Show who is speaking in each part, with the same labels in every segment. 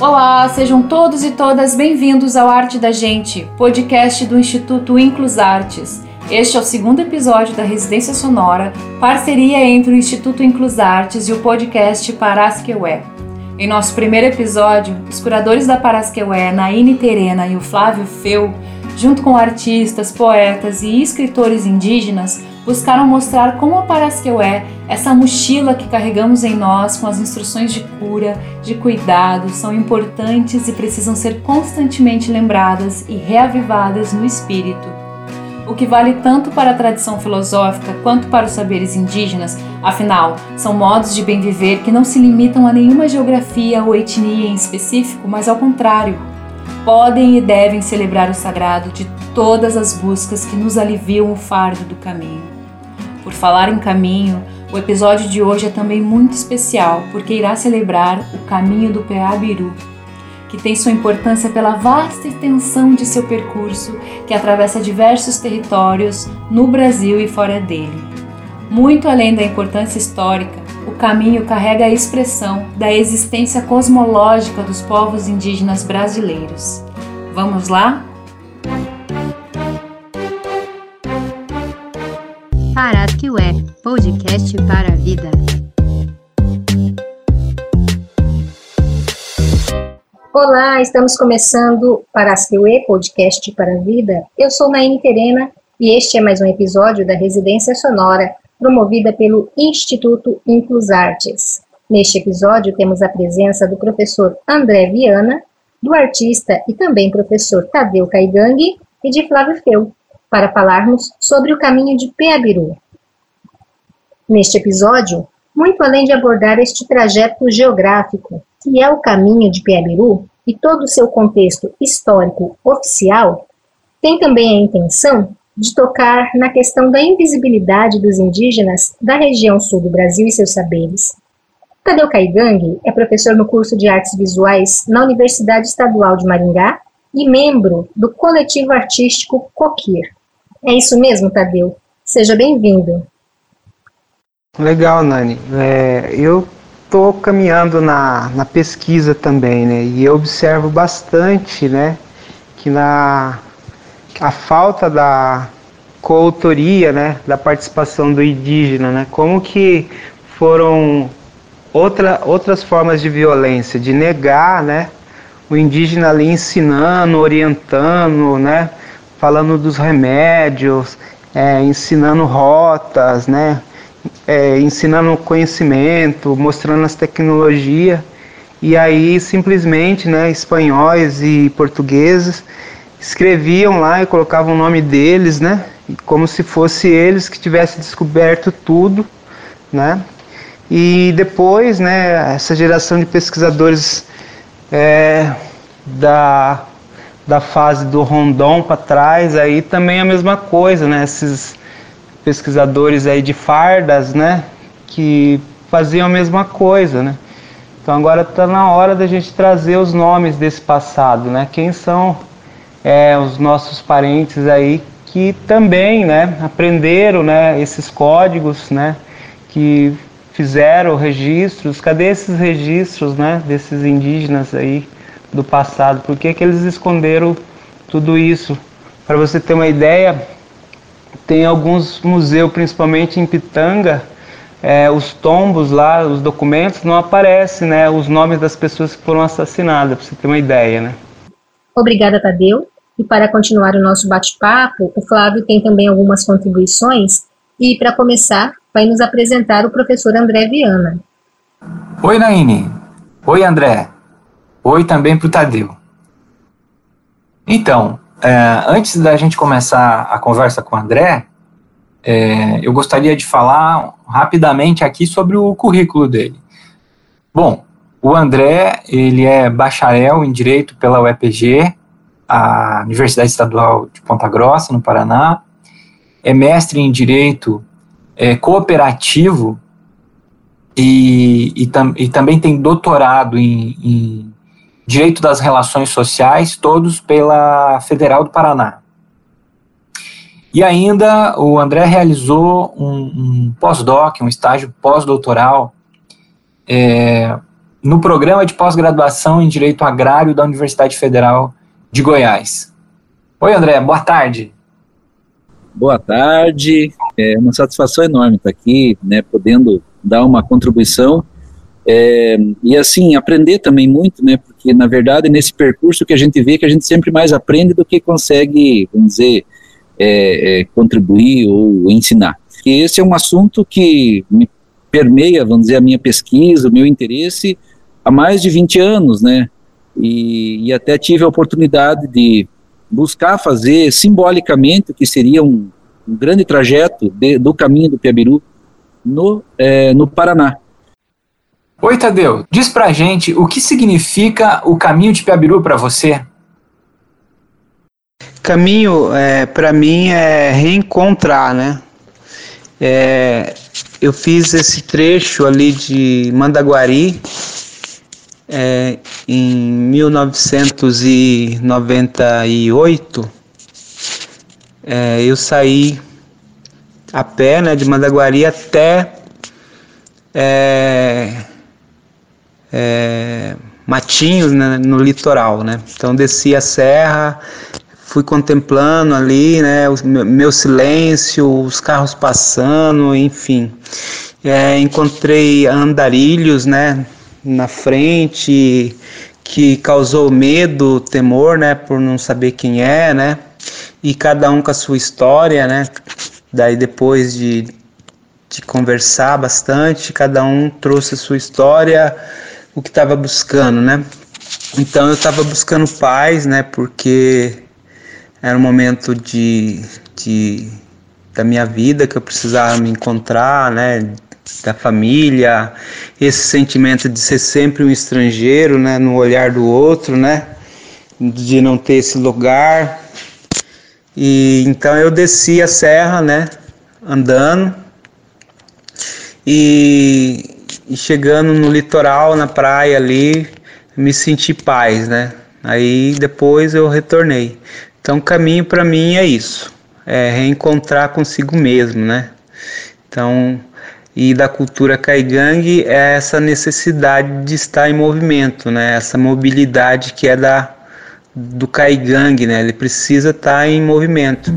Speaker 1: Olá, sejam todos e todas bem-vindos ao Arte da Gente, podcast do Instituto Inclus Artes. Este é o segundo episódio da Residência Sonora, parceria entre o Instituto Inclus Artes e o podcast Parasqueué. Em nosso primeiro episódio, os curadores da Parasqueué, Naine Terena e o Flávio Feu, junto com artistas, poetas e escritores indígenas, buscaram mostrar como a Parasqueué, essa mochila que carregamos em nós com as instruções de cura, de cuidado, são importantes e precisam ser constantemente lembradas e reavivadas no espírito. O que vale tanto para a tradição filosófica quanto para os saberes indígenas, afinal, são modos de bem viver que não se limitam a nenhuma geografia ou etnia em específico, mas ao contrário, podem e devem celebrar o sagrado de todas as buscas que nos aliviam o fardo do caminho. Por falar em caminho, o episódio de hoje é também muito especial porque irá celebrar o caminho do Peabiru, que tem sua importância pela vasta extensão de seu percurso que atravessa diversos territórios no Brasil e fora dele. Muito além da importância histórica, o caminho carrega a expressão da existência cosmológica dos povos indígenas brasileiros. Vamos lá?
Speaker 2: Parasquiué, podcast para a vida.
Speaker 3: Olá, estamos começando Parasquiué, podcast para a vida. Eu sou Naine Terena e este é mais um episódio da Residência Sonora, promovida pelo Instituto Inclus Artes. Neste episódio temos a presença do professor André Viana, do artista e também professor Tadeu Caigangue e de Flávio Feu, para falarmos sobre o caminho de Peabiru. Neste episódio, muito além de abordar este trajeto geográfico, que é o caminho de Peabiru e todo o seu contexto histórico oficial, tem também a intenção de tocar na questão da invisibilidade dos indígenas da região sul do Brasil e seus saberes. Tadeu Caigangue é professor no curso de Artes Visuais na Universidade Estadual de Maringá e membro do coletivo artístico Coquir. É isso mesmo, Tadeu. Seja bem-vindo.
Speaker 4: Legal, Nani. É, eu estou caminhando na, na pesquisa também, né? E eu observo bastante, né? Que na a falta da coautoria, né? Da participação do indígena, né? Como que foram outra, outras formas de violência, de negar, né? O indígena ali ensinando, orientando, né? falando dos remédios, é, ensinando rotas, né? É, ensinando conhecimento, mostrando as tecnologias. E aí simplesmente, né, espanhóis e portugueses escreviam lá e colocavam o nome deles, né, como se fosse eles que tivessem descoberto tudo, né. E depois, né, essa geração de pesquisadores é, da da fase do Rondon para trás, aí também a mesma coisa, né? Esses pesquisadores aí de fardas, né? Que faziam a mesma coisa, né? Então agora está na hora da gente trazer os nomes desse passado, né? Quem são é, os nossos parentes aí que também, né? Aprenderam, né? Esses códigos, né? Que fizeram registros. Cadê esses registros, né? Desses indígenas aí? do passado. Por que, que eles esconderam tudo isso? Para você ter uma ideia, tem alguns museus, principalmente em Pitanga, é, os tombos lá, os documentos, não aparecem né, os nomes das pessoas que foram assassinadas, para você ter uma ideia. Né?
Speaker 3: Obrigada, Tadeu. E para continuar o nosso bate-papo, o Flávio tem também algumas contribuições. E, para começar, vai nos apresentar o professor André Viana.
Speaker 5: Oi, Naine. Oi, André. Oi também para o Tadeu. Então, é, antes da gente começar a conversa com o André, é, eu gostaria de falar rapidamente aqui sobre o currículo dele. Bom, o André, ele é bacharel em Direito pela UEPG, a Universidade Estadual de Ponta Grossa, no Paraná, é mestre em Direito é, Cooperativo e, e, tam, e, também tem doutorado em, em Direito das Relações Sociais, todos pela Federal do Paraná. E ainda o André realizou um, um pós-doc, um estágio pós-doutoral é, no programa de pós-graduação em Direito Agrário da Universidade Federal de Goiás. Oi, André, boa tarde.
Speaker 6: Boa tarde, é uma satisfação enorme estar aqui, né, podendo dar uma contribuição é, e assim, aprender também muito, né, porque na verdade nesse percurso que a gente vê que a gente sempre mais aprende do que consegue, vamos dizer, é, é, contribuir ou ensinar. E esse é um assunto que me permeia, vamos dizer, a minha pesquisa, o meu interesse há mais de 20 anos, né, e, e até tive a oportunidade de buscar fazer simbolicamente o que seria um, um grande trajeto de, do caminho do Piabiru no, é, no Paraná.
Speaker 5: Oi, Tadeu, diz pra gente o que significa o caminho de Piabiru para você?
Speaker 4: Caminho, é, para mim, é reencontrar, né? É, eu fiz esse trecho ali de Mandaguari é, em 1998. É, eu saí a pé né, de Mandaguari até é, é, Matinhos né, no litoral. Né? Então desci a serra, fui contemplando ali né, o meu silêncio, os carros passando, enfim. É, encontrei andarilhos, né, na frente que causou medo, temor, né, por não saber quem é, né, e cada um com a sua história, né. Daí depois de, de conversar bastante, cada um trouxe a sua história, o que estava buscando, né. Então eu estava buscando paz, né, porque era um momento de, de da minha vida que eu precisava me encontrar, né, da família, esse sentimento de ser sempre um estrangeiro, né, no olhar do outro, né, de não ter esse lugar. E então eu desci a serra, né, andando. E, e chegando no litoral, na praia ali, me senti paz, né? Aí depois eu retornei. Então, caminho para mim é isso, é reencontrar consigo mesmo, né? Então, e da cultura caigangue é essa necessidade de estar em movimento, né? Essa mobilidade que é da do caigangue, né? Ele precisa estar em movimento.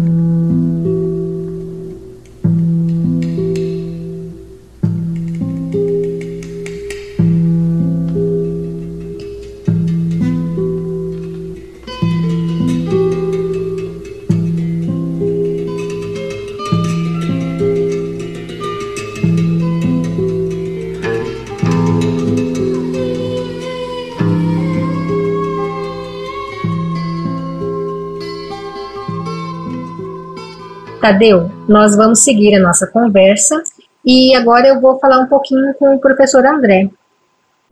Speaker 3: Tadeu, nós vamos seguir a nossa conversa e agora eu vou falar um pouquinho com o professor André.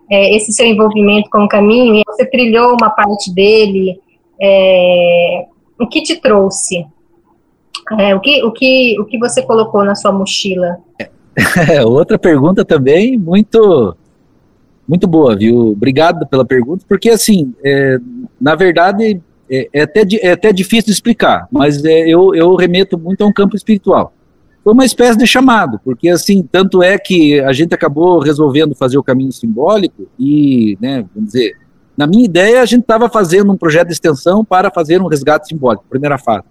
Speaker 3: É, esse seu envolvimento com o caminho, você trilhou uma parte dele, é, o que te trouxe? É, o, que, o, que, o que você colocou na sua mochila?
Speaker 6: É, outra pergunta também muito muito boa, viu? Obrigado pela pergunta, porque assim, é, na verdade, é, é, até, é até difícil de explicar, mas é, eu, eu remeto muito a um campo espiritual. Foi uma espécie de chamado, porque assim, tanto é que a gente acabou resolvendo fazer o caminho simbólico e, né, vamos dizer, na minha ideia a gente estava fazendo um projeto de extensão para fazer um resgate simbólico, primeira fase.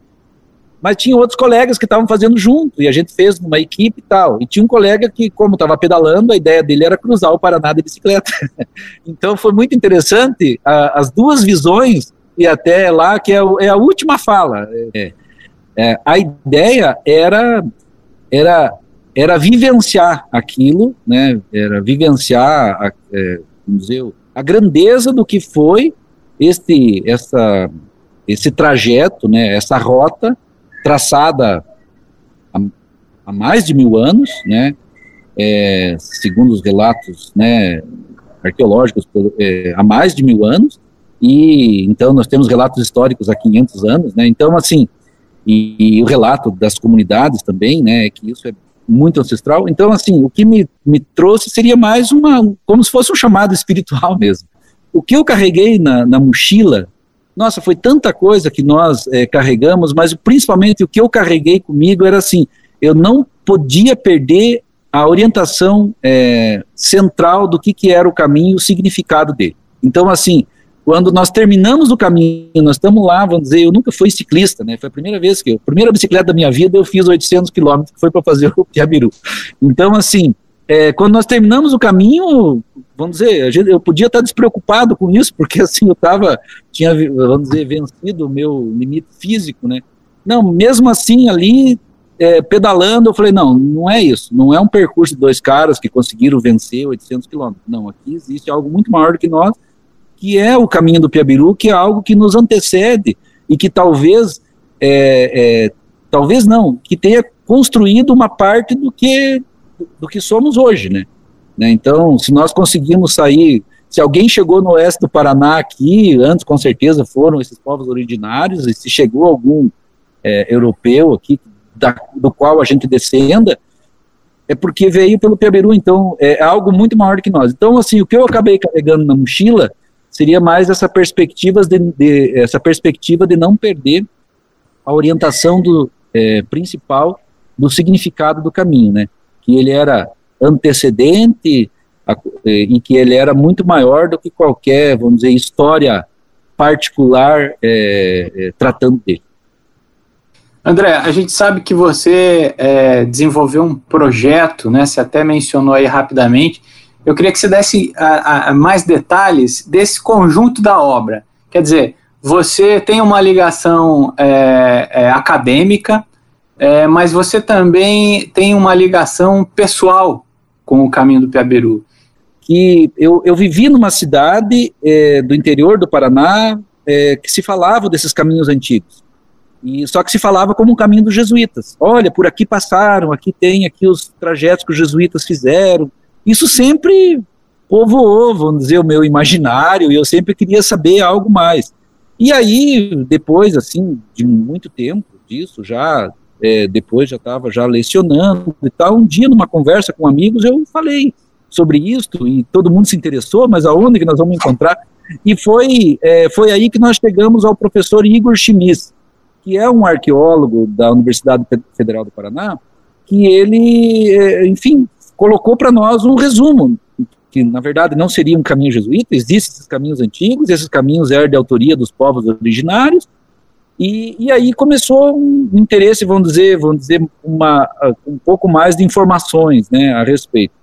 Speaker 6: Mas tinha outros colegas que estavam fazendo junto, e a gente fez uma equipe e tal. E tinha um colega que, como estava pedalando, a ideia dele era cruzar o Paraná de bicicleta. então foi muito interessante a, as duas visões e até lá, que é, é a última fala. É, é, a ideia era, era, era vivenciar aquilo, né, era vivenciar a, é, dizer, a grandeza do que foi este, essa, esse trajeto, né, essa rota traçada há, há mais de mil anos, né, é, segundo os relatos né, arqueológicos, é, há mais de mil anos, e então nós temos relatos históricos há 500 anos, né? Então assim, e, e, o relato das comunidades também, né? Que isso é muito ancestral. Então assim, o que me, me trouxe seria mais uma, como se fosse um chamado espiritual mesmo. O que eu carreguei na, na mochila nossa, foi tanta coisa que nós é, carregamos, mas principalmente o que eu carreguei comigo era assim, eu não podia perder a orientação é, central do que, que era o caminho, o significado dele. Então, assim, quando nós terminamos o caminho, nós estamos lá, vamos dizer, eu nunca fui ciclista, né? Foi a primeira vez que eu, primeira bicicleta da minha vida, eu fiz 800 quilômetros, que foi para fazer o Piabiru. Então, assim, é, quando nós terminamos o caminho, vamos dizer, gente, eu podia estar despreocupado com isso, porque assim, eu estava, tinha, vamos dizer, vencido o meu limite físico, né? Não, mesmo assim, ali, é, pedalando, eu falei, não, não é isso, não é um percurso de dois caras que conseguiram vencer 800 quilômetros, não, aqui existe algo muito maior do que nós, que é o caminho do Piabiru, que é algo que nos antecede e que talvez, é, é, talvez não, que tenha construído uma parte do que, do que somos hoje, né? né? Então, se nós conseguimos sair, se alguém chegou no oeste do Paraná aqui, antes com certeza foram esses povos originários, e se chegou algum é, europeu aqui, da, do qual a gente descenda, é porque veio pelo Piabiru, então é algo muito maior que nós. Então, assim, o que eu acabei carregando na mochila seria mais essa perspectiva de, de essa perspectiva de não perder a orientação do é, principal do significado do caminho, né? Que ele era antecedente a, e que ele era muito maior do que qualquer, vamos dizer, história particular é, é, tratando dele.
Speaker 5: André, a gente sabe que você é, desenvolveu um projeto, né? Você até mencionou aí rapidamente, eu queria que você desse a, a, mais detalhes desse conjunto da obra. Quer dizer, você tem uma ligação é, é, acadêmica, é, mas você também tem uma ligação pessoal com o caminho do Piaberu.
Speaker 6: Que eu, eu vivi numa cidade é, do interior do Paraná é, que se falava desses caminhos antigos. E só que se falava como um caminho dos jesuítas. Olha, por aqui passaram, aqui tem aqui os trajetos que os jesuítas fizeram. Isso sempre povoou, vamos dizer, o meu imaginário, e eu sempre queria saber algo mais. E aí, depois, assim, de muito tempo disso, já, é, depois já estava já lecionando e tal, um dia, numa conversa com amigos, eu falei sobre isso, e todo mundo se interessou, mas aonde que nós vamos encontrar? E foi, é, foi aí que nós chegamos ao professor Igor Chimis, que é um arqueólogo da Universidade Federal do Paraná, que ele, é, enfim, colocou para nós um resumo, que na verdade não seria um caminho jesuíta, existem esses caminhos antigos, esses caminhos eram de autoria dos povos originários, e, e aí começou um interesse, vamos dizer, vamos dizer uma, um pouco mais de informações né, a respeito.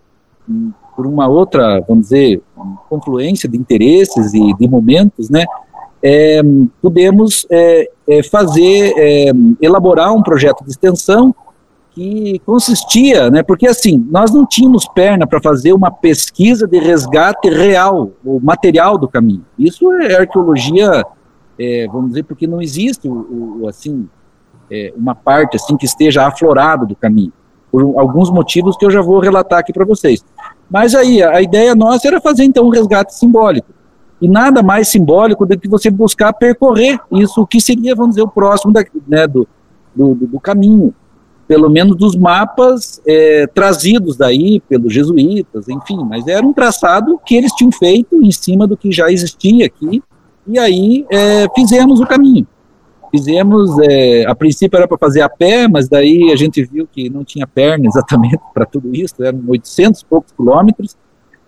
Speaker 6: Por uma outra, vamos dizer, confluência de interesses e de momentos, né, é, pudemos é, é, fazer, é, elaborar um projeto de extensão que consistia, né, porque assim, nós não tínhamos perna para fazer uma pesquisa de resgate real, o material do caminho. Isso é arqueologia, é, vamos dizer, porque não existe o, o assim, é, uma parte assim que esteja aflorada do caminho, por alguns motivos que eu já vou relatar aqui para vocês. Mas aí, a ideia nossa era fazer então um resgate simbólico. E nada mais simbólico do que você buscar percorrer isso, o que seria, vamos dizer, o próximo da, né, do, do, do caminho pelo menos dos mapas é, trazidos daí pelos jesuítas, enfim, mas era um traçado que eles tinham feito em cima do que já existia aqui, e aí é, fizemos o caminho. Fizemos, é, a princípio era para fazer a pé, mas daí a gente viu que não tinha perna exatamente para tudo isso, eram 800 e poucos quilômetros,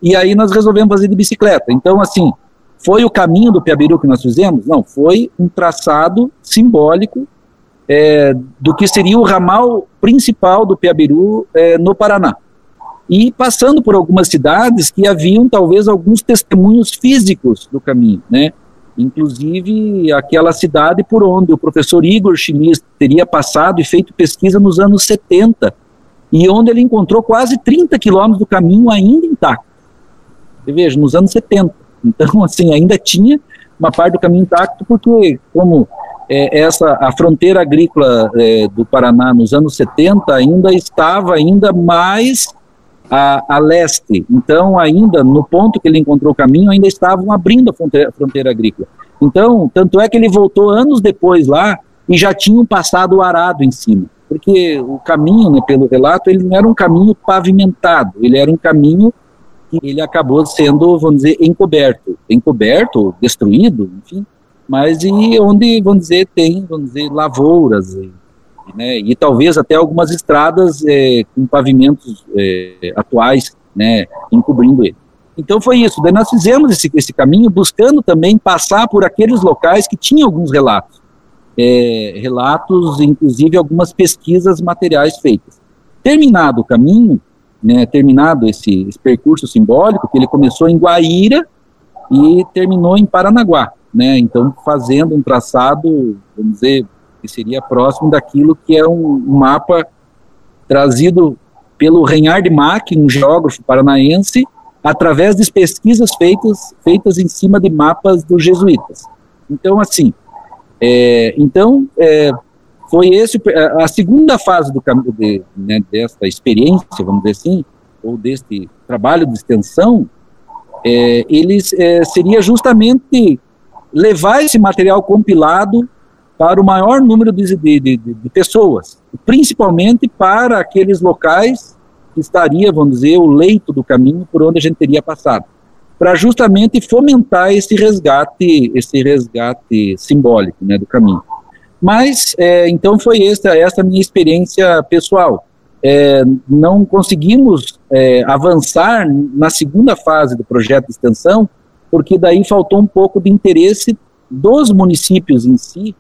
Speaker 6: e aí nós resolvemos fazer de bicicleta. Então, assim, foi o caminho do Piabiru que nós fizemos? Não, foi um traçado simbólico é, do que seria o ramal principal do Piabiru é, no Paraná. E passando por algumas cidades que haviam talvez alguns testemunhos físicos do caminho, né? Inclusive aquela cidade por onde o professor Igor Chimis teria passado e feito pesquisa nos anos 70, e onde ele encontrou quase 30 quilômetros do caminho ainda intacto. Você veja, nos anos 70. Então, assim, ainda tinha uma parte do caminho intacto, porque, como é, essa a fronteira agrícola é, do Paraná nos anos 70 ainda estava ainda mais a, a, leste. Então, ainda no ponto que ele encontrou o caminho, ainda estavam abrindo a fronteira, fronteira agrícola. Então, tanto é que ele voltou anos depois lá e já tinham passado o arado em cima. Porque o caminho, né, pelo relato, ele não era um caminho pavimentado, ele era um caminho que ele acabou sendo, vamos dizer, encoberto. Encoberto, destruído, enfim, mas e onde, vamos dizer, tem, vamos dizer, lavouras, né, e talvez até algumas estradas é, com pavimentos é, atuais, né, encobrindo ele. Então foi isso, daí nós fizemos esse, esse caminho buscando também passar por aqueles locais que tinham alguns relatos, é, relatos, inclusive algumas pesquisas materiais feitas. Terminado o caminho, né, terminado esse, esse percurso simbólico, que ele começou em Guaíra e terminou em Paranaguá, né, então fazendo um traçado, vamos dizer, que seria próximo daquilo que é um, um mapa trazido pelo Reinhard Mack, um geógrafo paranaense, através de pesquisas feitas, feitas em cima de mapas dos jesuítas. Então, assim, é, então, é, foi esse a segunda fase do de, né, dessa experiência, vamos dizer assim, ou deste trabalho de extensão, é, eles é, seria justamente levar esse material compilado para o maior número de, de, de, de pessoas, principalmente para aqueles locais que estaria, vamos dizer, o leito do caminho por onde a gente teria passado, para justamente fomentar esse resgate, esse resgate simbólico, né, do caminho. Mas, é, então foi esta, esta minha experiência pessoal. É, não conseguimos é, avançar na segunda fase do projeto de extensão, porque daí faltou um pouco de interesse dos municípios em si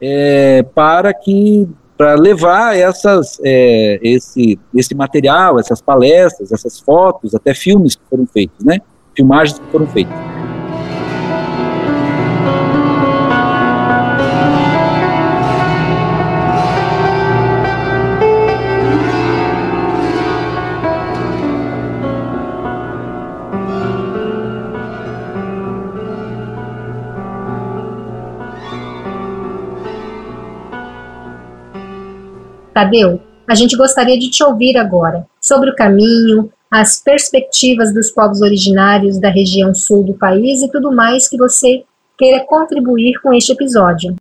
Speaker 6: é, para que para levar essas, é, esse, esse material, essas palestras, essas fotos, até filmes que foram feitos, né? Filmagens que foram feitas.
Speaker 3: Tadeu, a gente gostaria de te ouvir agora sobre o caminho, as perspectivas dos povos originários da região sul do país e tudo mais que você queira contribuir com este episódio.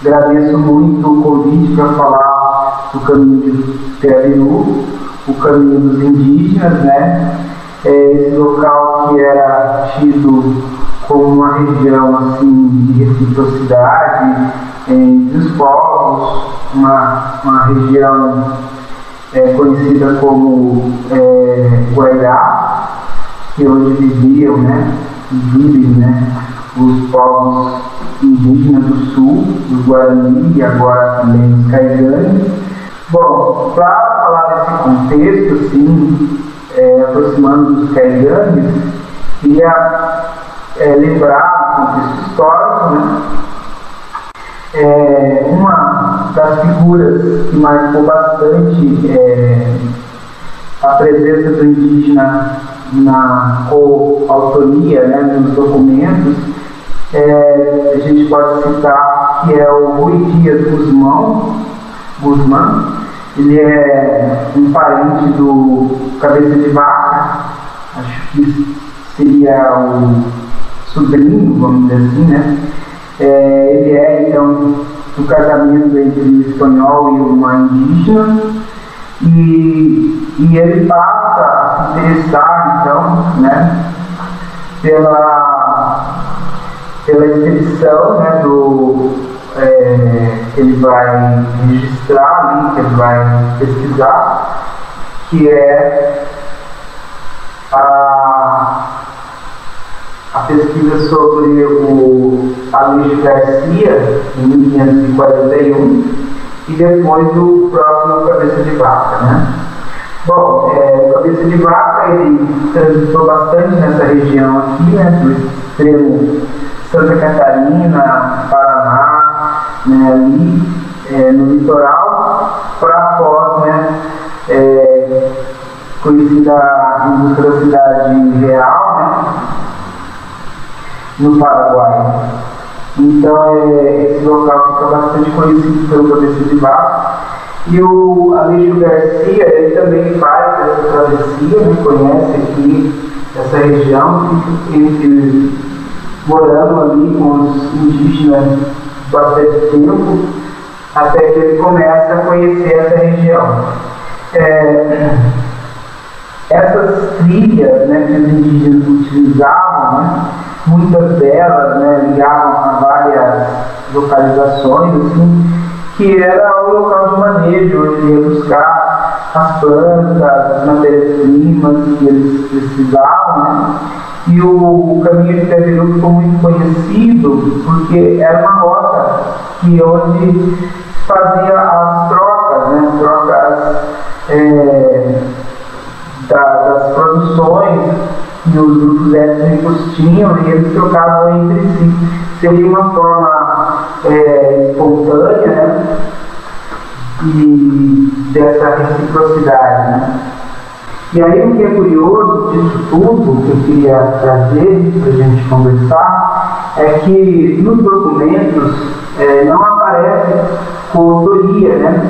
Speaker 4: Agradeço muito o convite para falar do caminho de Peru, o caminho dos indígenas, né? É esse local que era tido como uma região assim de reciprocidade entre os povos, uma, uma região é, conhecida como é, Guairá, que hoje viviam, né, vivem, né, os povos indígenas do sul, dos Guarani e agora também os Caiganes. Bom, para falar desse contexto, assim, é, aproximando dos Caiganes, queria é, lembrar o contexto histórico, né, é, uma das figuras que marcou bastante é, a presença do indígena na coautoria né, nos documentos, é, a gente pode citar que é o Rui Dias Guzmão, Guzmán, ele é um parente do Cabeça de Vaca, acho que seria o sobrinho, vamos dizer assim, né? É, ele é, então, o casamento entre o espanhol e uma indígena, e, e ele passa a se interessar, então, né, pela, pela expedição né, do, é, que ele vai registrar ali, que ele vai pesquisar, que é a a pesquisa sobre o Aloysio Garcia, em 1541, e depois o próprio Cabeça de Vaca. Né? Bom, é, o Cabeça de Vaca ele transitou bastante nessa região aqui, né, do extremo Santa Catarina, Paraná, né, ali é, no litoral, para Foz, né, é, conhecida em cidade real, né, no Paraguai. Então, é, esse local fica bastante conhecido pelo cabeça de vaca. E o Aleixo Garcia, ele também faz essa travessia, né, conhece aqui essa região, entre, morando ali com os indígenas bastante tempo, até que ele começa a conhecer essa região. É, essas trilhas né, que os indígenas utilizavam, né, muitas delas né, ligavam a várias localizações, assim, que era o local de manejo, onde ia buscar as plantas, as matérias-primas que eles precisavam, né? E o, caminho de Caviru ficou muito conhecido porque era uma rota que onde fazia as trocas, né? As trocas é, da, das produções que os grupos étnicos tinham e eles trocavam entre si. Seria uma forma é, espontânea né? e dessa reciprocidade. Né? E aí o que é curioso disso tudo que eu queria trazer para a gente conversar é que nos documentos é, não aparece coautoria, né?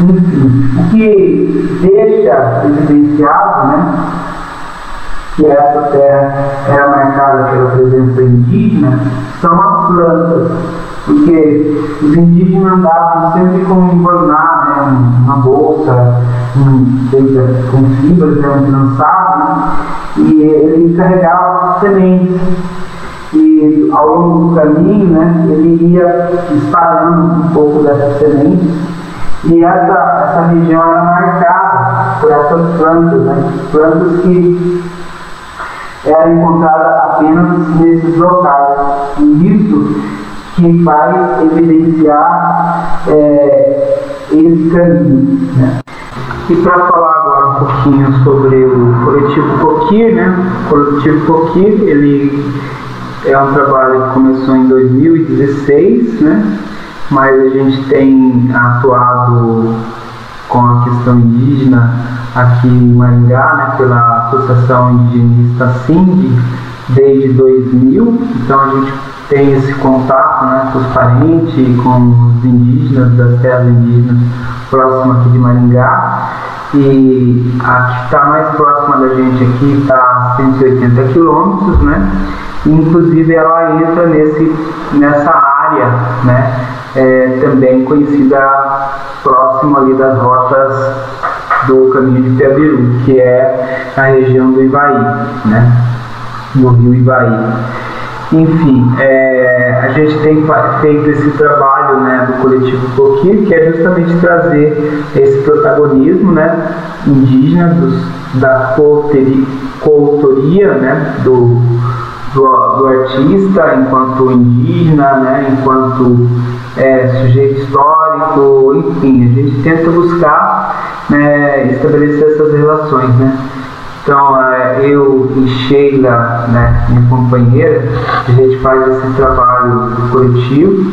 Speaker 4: Enfim, o que deixa evidenciado, né? Que essa terra era marcada pela presença indígena são as plantas, porque os indígenas andavam sempre com um borná, né, uma bolsa um, com fibras, né, um trançado, né, e ele carregava sementes. E ao longo do caminho, né, ele ia espalhando um pouco dessas sementes e essa, essa região era marcada por essas plantas, né? plantas que era encontrada apenas nesses locais. E isso que vai evidenciar é, esse caminho. Né? E para falar agora um pouquinho sobre o coletivo Coquir, né? O coletivo Coquir, ele é um trabalho que começou em 2016, né? Mas a gente tem atuado com a questão indígena aqui em Maringá, né, pela Associação Indigenista SIND, desde 2000. Então a gente tem esse contato né, com os parentes, com os indígenas das terras indígenas próximas aqui de Maringá. E a que está mais próxima da gente aqui está a 180 quilômetros, né? inclusive ela entra nesse, nessa área, né? É, também conhecida próximo ali das rotas do caminho de Piabiru, que é a região do Ivaí, né? do rio Ivaí. Enfim, é, a gente tem feito esse trabalho né, do coletivo Coqui, que é justamente trazer esse protagonismo né, indígena dos, da coautoria né, do, do, do, artista enquanto indígena, né, enquanto é, sujeito histórico, enfim, a gente tenta buscar né, estabelecer essas relações. Né. Então, é, eu e Sheila, né, minha companheira, a gente faz esse trabalho coletivo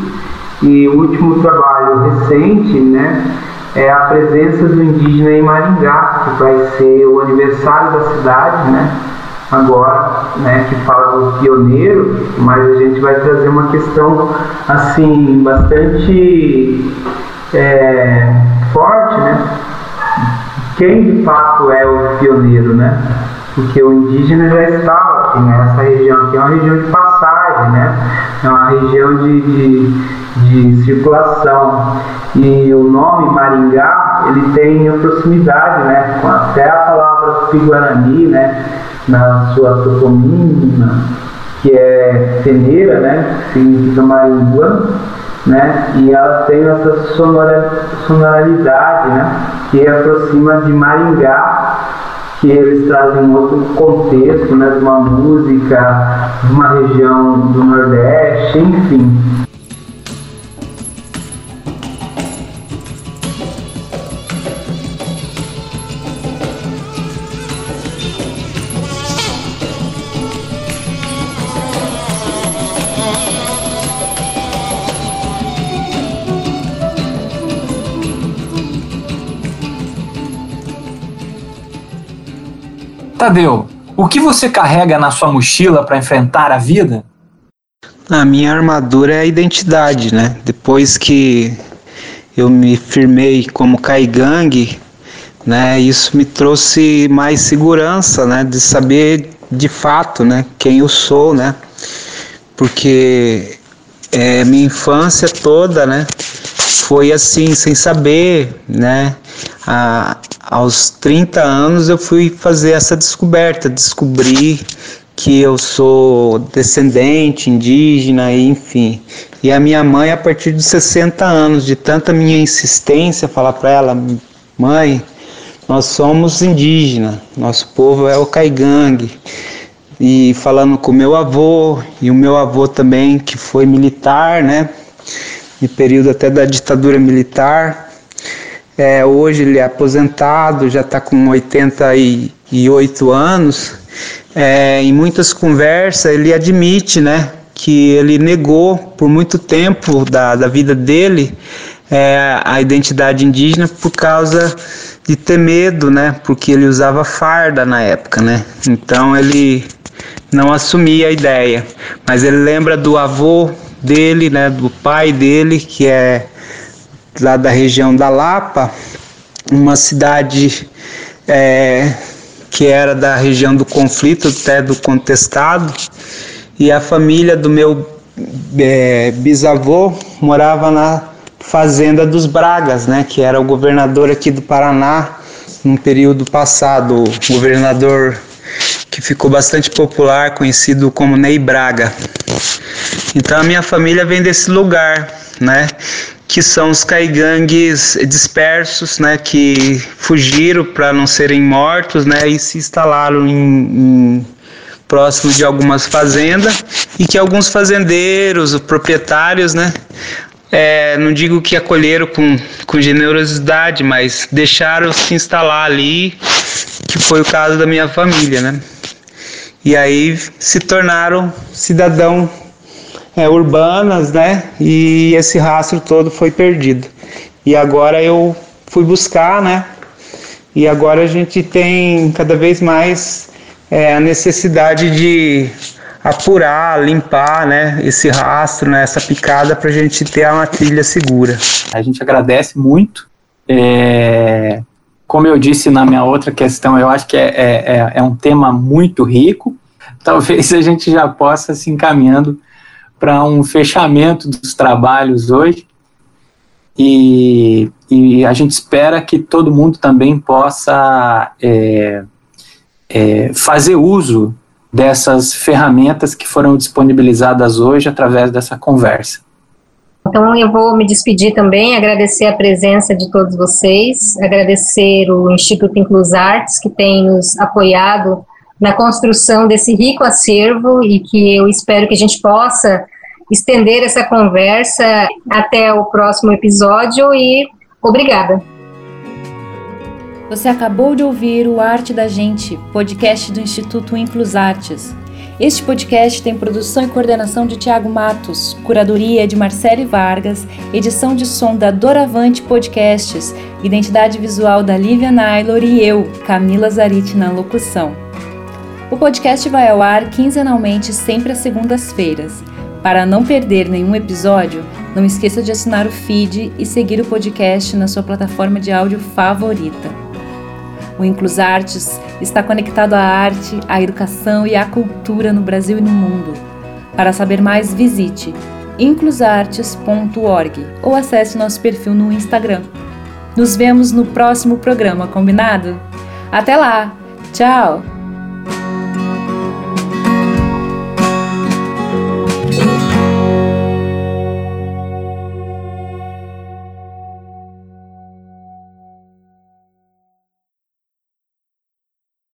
Speaker 4: e o último trabalho recente, né, é a presença do indígena em Maringá, que vai ser o aniversário da cidade, né, agora, né, que fala do pioneiro, mas a gente vai trazer uma questão assim bastante é, forte, né? Quem de fato é o pioneiro, né? Porque o indígena já estava aqui, né? Essa região aqui é uma região de passagem, né? É uma região de, de, de circulação. E o nome Maringá, ele tem a proximidade, né? Com até a palavra Tupi-Guarani, né? Na sua toponímia, que é peneira, né, que significa maringua, né, e ela tem essa sonora, sonoridade, né, que aproxima de Maringá, que eles trazem um outro contexto, né, de uma música, de uma região do Nordeste, enfim.
Speaker 5: Tadeu, o que você carrega na sua mochila para enfrentar a vida?
Speaker 7: A minha armadura é a identidade, né? Depois que eu me firmei como Kaigang, né? Isso me trouxe mais segurança, né? De saber de fato, né? Quem eu sou, né? Porque é, minha infância toda, né? Foi assim, sem saber, né? A, aos 30 anos eu fui fazer essa descoberta, descobrir
Speaker 4: que eu sou descendente indígena, enfim. E a minha mãe, a partir de 60 anos, de tanta minha insistência, falar para ela, mãe, nós somos indígenas, nosso povo é o caigangue. E falando com meu avô, e o meu avô também, que foi militar, né? Em período até da ditadura militar. É, hoje ele é aposentado, já está com 88 anos é, em muitas conversas ele admite, né, que ele negou por muito tempo da, da vida dele é, a identidade indígena por causa de ter medo, né, porque ele usava farda na época, né. Então ele não assumia a ideia, mas ele lembra do avô dele, né, do pai dele, que é lá da região da Lapa, uma cidade é, que era da região do conflito, até do contestado, e a família do meu é, bisavô morava na fazenda dos Bragas, né, que era o governador aqui do Paraná num período passado, o governador que ficou bastante popular, conhecido como Ney Braga. Então a minha família vem desse lugar, né? Que são os caigangues dispersos, né, que fugiram para não serem mortos, né, e se instalaram em, em próximo de algumas fazendas e que alguns fazendeiros, proprietários, né, é, não digo que acolheram com, com generosidade, mas deixaram se instalar ali, que foi o caso da minha família, né. E aí se tornaram cidadão é, urbanas, né? E esse rastro todo foi perdido. E agora eu fui buscar, né? E agora a gente tem cada vez mais é, a necessidade de apurar, limpar, né? Esse rastro, né? Essa picada para a gente ter uma trilha segura.
Speaker 5: A gente agradece muito. É, como eu disse na minha outra questão, eu acho que é, é, é, é um tema muito rico. Talvez a gente já possa se encaminhando para um fechamento dos trabalhos hoje. E, e, a gente espera que todo mundo também possa é, é, fazer uso dessas ferramentas que foram disponibilizadas hoje através dessa conversa.
Speaker 3: Então eu vou me despedir também, agradecer a presença de todos vocês, agradecer o Instituto Inclusartes que tem nos apoiado na construção desse rico acervo e que eu espero que a gente possa estender essa conversa até o próximo episódio e obrigada.
Speaker 1: Você acabou de ouvir o Arte da Gente, podcast do Instituto Inclusartes. Este podcast tem produção e coordenação de Tiago Matos, curadoria de Marcele Vargas, edição de som da Doravante Podcasts, identidade visual da Lívia Naylor e eu, Camila Zariti, na locução. O podcast vai ao ar quinzenalmente, sempre às segundas-feiras. Para não perder nenhum episódio, não esqueça de assinar o feed e seguir o podcast na sua plataforma de áudio favorita. O Inclusartes está conectado à arte, à educação e à cultura no Brasil e no mundo. Para saber mais, visite inclusartes.org ou acesse nosso perfil no Instagram. Nos vemos no próximo programa, combinado? Até lá! Tchau!